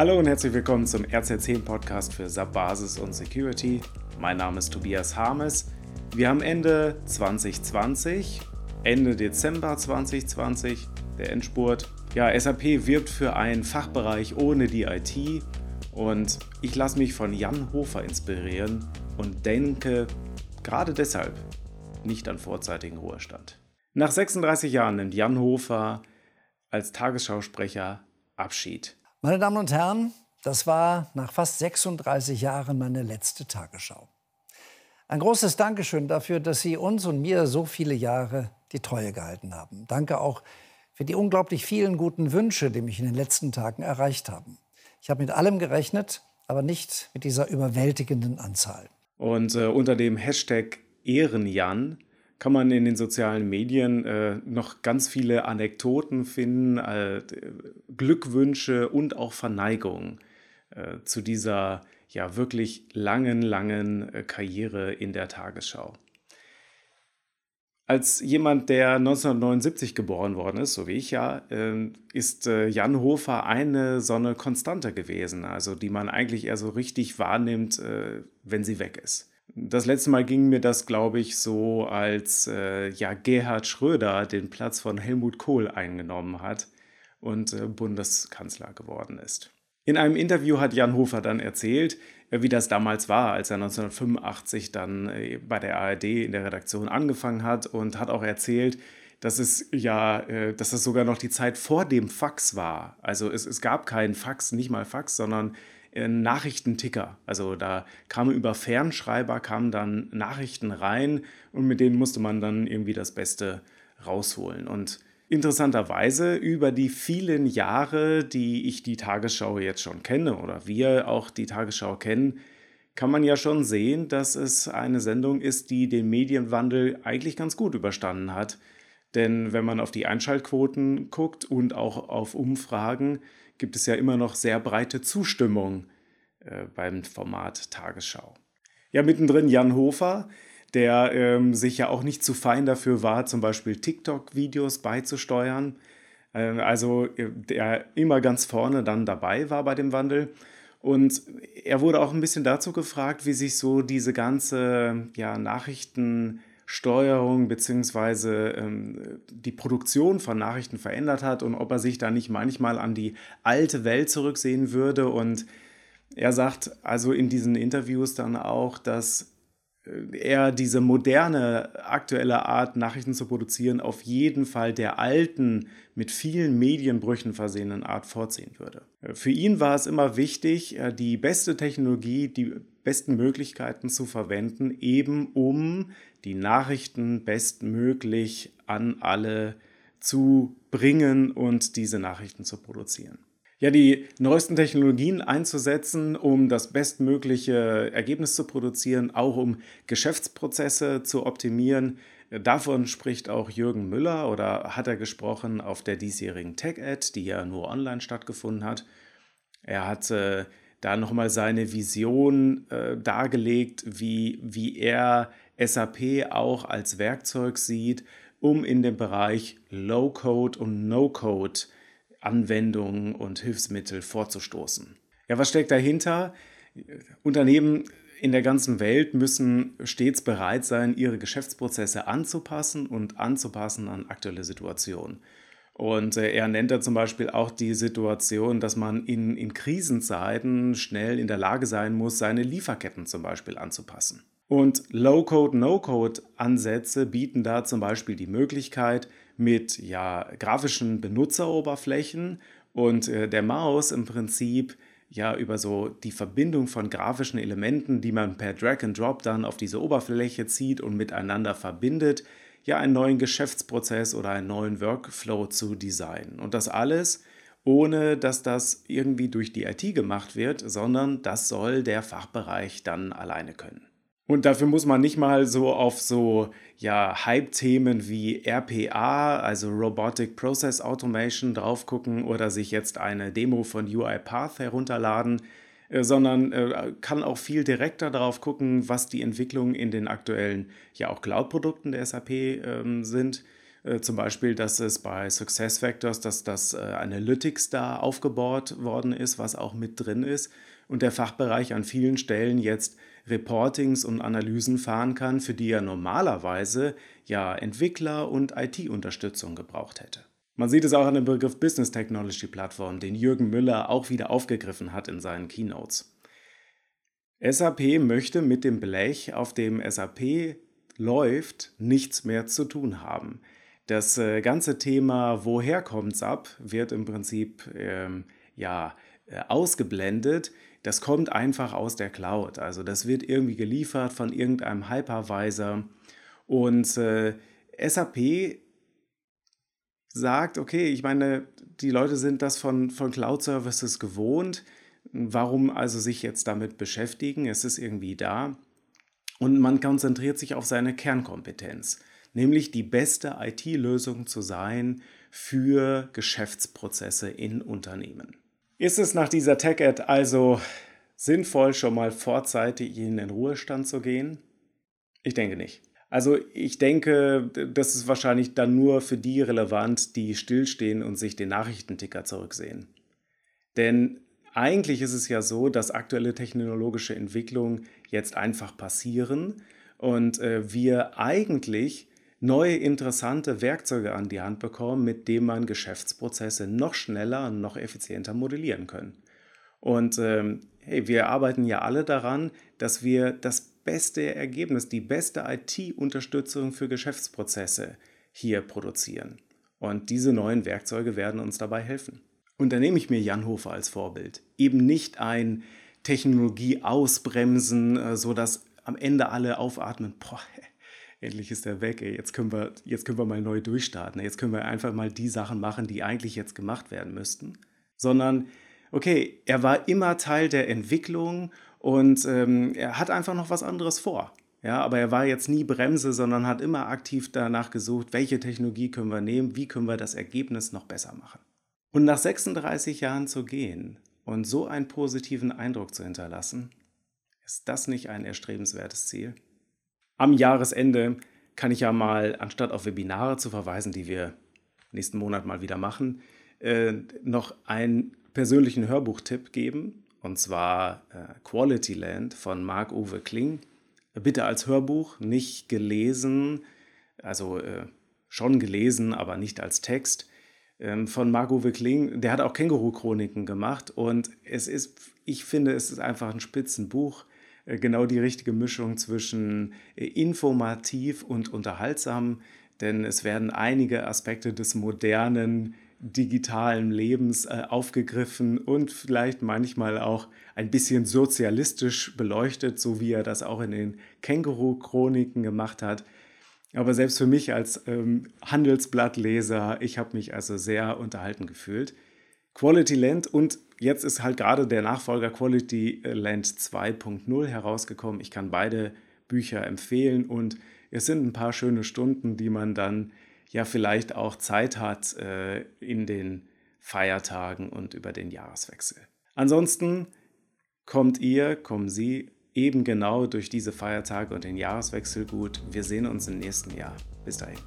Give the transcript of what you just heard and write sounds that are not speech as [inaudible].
Hallo und herzlich willkommen zum RZ10 Podcast für SAP Basis und Security. Mein Name ist Tobias Harmes. Wir haben Ende 2020, Ende Dezember 2020, der Endspurt. Ja, SAP wirbt für einen Fachbereich ohne die IT und ich lasse mich von Jan Hofer inspirieren und denke gerade deshalb nicht an vorzeitigen Ruhestand. Nach 36 Jahren nimmt Jan Hofer als Tagesschausprecher Abschied. Meine Damen und Herren, das war nach fast 36 Jahren meine letzte Tagesschau. Ein großes Dankeschön dafür, dass Sie uns und mir so viele Jahre die Treue gehalten haben. Danke auch für die unglaublich vielen guten Wünsche, die mich in den letzten Tagen erreicht haben. Ich habe mit allem gerechnet, aber nicht mit dieser überwältigenden Anzahl. Und äh, unter dem Hashtag Ehrenjan kann man in den sozialen Medien äh, noch ganz viele Anekdoten finden, äh, Glückwünsche und auch Verneigungen äh, zu dieser ja wirklich langen, langen äh, Karriere in der Tagesschau. Als jemand, der 1979 geboren worden ist, so wie ich ja, ähm, ist äh, Jan Hofer eine Sonne Konstante gewesen, also die man eigentlich eher so richtig wahrnimmt, äh, wenn sie weg ist. Das letzte Mal ging mir das, glaube ich, so, als äh, ja, Gerhard Schröder den Platz von Helmut Kohl eingenommen hat und äh, Bundeskanzler geworden ist. In einem Interview hat Jan Hofer dann erzählt, äh, wie das damals war, als er 1985 dann äh, bei der ARD in der Redaktion angefangen hat und hat auch erzählt, dass es ja, äh, dass es sogar noch die Zeit vor dem Fax war. Also es, es gab keinen Fax, nicht mal Fax, sondern Nachrichtenticker. Also da kamen über Fernschreiber kamen dann Nachrichten rein und mit denen musste man dann irgendwie das Beste rausholen. Und interessanterweise über die vielen Jahre, die ich die Tagesschau jetzt schon kenne oder wir auch die Tagesschau kennen, kann man ja schon sehen, dass es eine Sendung ist, die den Medienwandel eigentlich ganz gut überstanden hat. Denn wenn man auf die Einschaltquoten guckt und auch auf Umfragen, gibt es ja immer noch sehr breite Zustimmung äh, beim Format Tagesschau. Ja, mittendrin Jan Hofer, der ähm, sich ja auch nicht zu fein dafür war, zum Beispiel TikTok-Videos beizusteuern. Äh, also äh, der immer ganz vorne dann dabei war bei dem Wandel. Und er wurde auch ein bisschen dazu gefragt, wie sich so diese ganze ja, Nachrichten- Steuerung bzw. Ähm, die Produktion von Nachrichten verändert hat und ob er sich da nicht manchmal an die alte Welt zurücksehen würde. Und er sagt also in diesen Interviews dann auch, dass äh, er diese moderne, aktuelle Art, Nachrichten zu produzieren, auf jeden Fall der alten, mit vielen Medienbrüchen versehenen Art vorziehen würde. Für ihn war es immer wichtig, äh, die beste Technologie, die besten Möglichkeiten zu verwenden, eben um die Nachrichten bestmöglich an alle zu bringen und diese Nachrichten zu produzieren. Ja, die neuesten Technologien einzusetzen, um das bestmögliche Ergebnis zu produzieren, auch um Geschäftsprozesse zu optimieren. Davon spricht auch Jürgen Müller oder hat er gesprochen auf der diesjährigen Tech-Ad, die ja nur online stattgefunden hat. Er hat äh, da nochmal seine Vision äh, dargelegt, wie, wie er SAP auch als Werkzeug sieht, um in dem Bereich Low-Code und No-Code Anwendungen und Hilfsmittel vorzustoßen. Ja, was steckt dahinter? Unternehmen in der ganzen Welt müssen stets bereit sein, ihre Geschäftsprozesse anzupassen und anzupassen an aktuelle Situationen. Und äh, er nennt da zum Beispiel auch die Situation, dass man in, in Krisenzeiten schnell in der Lage sein muss, seine Lieferketten zum Beispiel anzupassen. Und Low-Code, No-Code-Ansätze bieten da zum Beispiel die Möglichkeit, mit ja, grafischen Benutzeroberflächen und äh, der Maus im Prinzip ja über so die Verbindung von grafischen Elementen, die man per Drag and Drop dann auf diese Oberfläche zieht und miteinander verbindet, ja einen neuen Geschäftsprozess oder einen neuen Workflow zu designen. Und das alles ohne dass das irgendwie durch die IT gemacht wird, sondern das soll der Fachbereich dann alleine können. Und dafür muss man nicht mal so auf so ja, Hype-Themen wie RPA, also Robotic Process Automation, drauf gucken oder sich jetzt eine Demo von UiPath herunterladen, sondern äh, kann auch viel direkter darauf gucken, was die Entwicklungen in den aktuellen ja auch Cloud-Produkten der SAP ähm, sind Äh, zum Beispiel, dass es bei SuccessFactors, dass das äh, Analytics da aufgebaut worden ist, was auch mit drin ist und der Fachbereich an vielen Stellen jetzt Reportings und Analysen fahren kann, für die er normalerweise ja Entwickler und IT-Unterstützung gebraucht hätte. Man sieht es auch an dem Begriff Business Technology Plattform, den Jürgen Müller auch wieder aufgegriffen hat in seinen Keynotes. SAP möchte mit dem Blech, auf dem SAP läuft, nichts mehr zu tun haben. Das äh, ganze Thema, woher kommt's ab, wird im Prinzip ähm, ja, äh, ausgeblendet. Das kommt einfach aus der Cloud. Also das wird irgendwie geliefert von irgendeinem Hypervisor. Und äh, SAP sagt, okay, ich meine, die Leute sind das von, von Cloud-Services gewohnt. Warum also sich jetzt damit beschäftigen? Es ist irgendwie da. Und man konzentriert sich auf seine Kernkompetenz nämlich die beste IT-Lösung zu sein für Geschäftsprozesse in Unternehmen. Ist es nach dieser Tech-Ad also sinnvoll, schon mal vorzeitig in den Ruhestand zu gehen? Ich denke nicht. Also ich denke, das ist wahrscheinlich dann nur für die relevant, die stillstehen und sich den Nachrichtenticker zurücksehen. Denn eigentlich ist es ja so, dass aktuelle technologische Entwicklungen jetzt einfach passieren und äh, wir eigentlich neue interessante Werkzeuge an die Hand bekommen, mit denen man Geschäftsprozesse noch schneller und noch effizienter modellieren können. Und ähm, hey, wir arbeiten ja alle daran, dass wir das beste Ergebnis, die beste IT-Unterstützung für Geschäftsprozesse hier produzieren. Und diese neuen Werkzeuge werden uns dabei helfen. Und da nehme ich mir Jan Hofer als Vorbild. Eben nicht ein Technologie ausbremsen, äh, sodass am Ende alle aufatmen, boah, [laughs] endlich ist er weg, ey, jetzt können wir, jetzt können wir mal neu durchstarten, jetzt können wir einfach mal die Sachen machen, die eigentlich jetzt gemacht werden müssten. Sondern, okay, er war immer Teil der Entwicklung und ähm, er hat einfach noch was anderes vor. Ja, aber er war jetzt nie Bremse, sondern hat immer aktiv danach gesucht, welche Technologie können wir nehmen, wie können wir das Ergebnis noch besser machen. Und nach 36 Jahren zu gehen und so einen positiven Eindruck zu hinterlassen, ist das nicht ein erstrebenswertes Ziel? am Jahresende kann ich ja mal, anstatt auf Webinare zu verweisen, die wir nächsten Monat mal wieder machen, äh, noch einen persönlichen Hörbuchtipp geben. Und zwar äh, Quality Land von Marc-Uwe Kling. Bitte als Hörbuch, nicht gelesen, also äh, schon gelesen, aber nicht als Text. Ähm, von Marc-Uwe Kling, der hat auch Känguru-Chroniken gemacht. Und es ist, ich finde, es ist einfach ein Spitzenbuch äh, genau die richtige Mischung zwischen äh, informativ und unterhaltsam, denn es werden einige Aspekte des modernen digitalen Lebens äh, aufgegriffen und vielleicht manchmal auch ein bisschen sozialistisch beleuchtet, so wie er das auch in den Känguru-Chroniken gemacht hat. Aber selbst für mich als ähm, Handelsblattleser, ich habe mich also sehr unterhalten gefühlt. Quality Land und jetzt ist halt gerade der Nachfolger Quality Land 2.0 herausgekommen. Ich kann beide Bücher empfehlen und es sind ein paar schöne Stunden, die man dann ja vielleicht auch Zeit hat äh, in den Feiertagen und über den Jahreswechsel. Ansonsten kommt ihr, kommen Sie eben genau durch diese Feiertage und den Jahreswechsel gut. Wir sehen uns im nächsten Jahr. Bis dahin.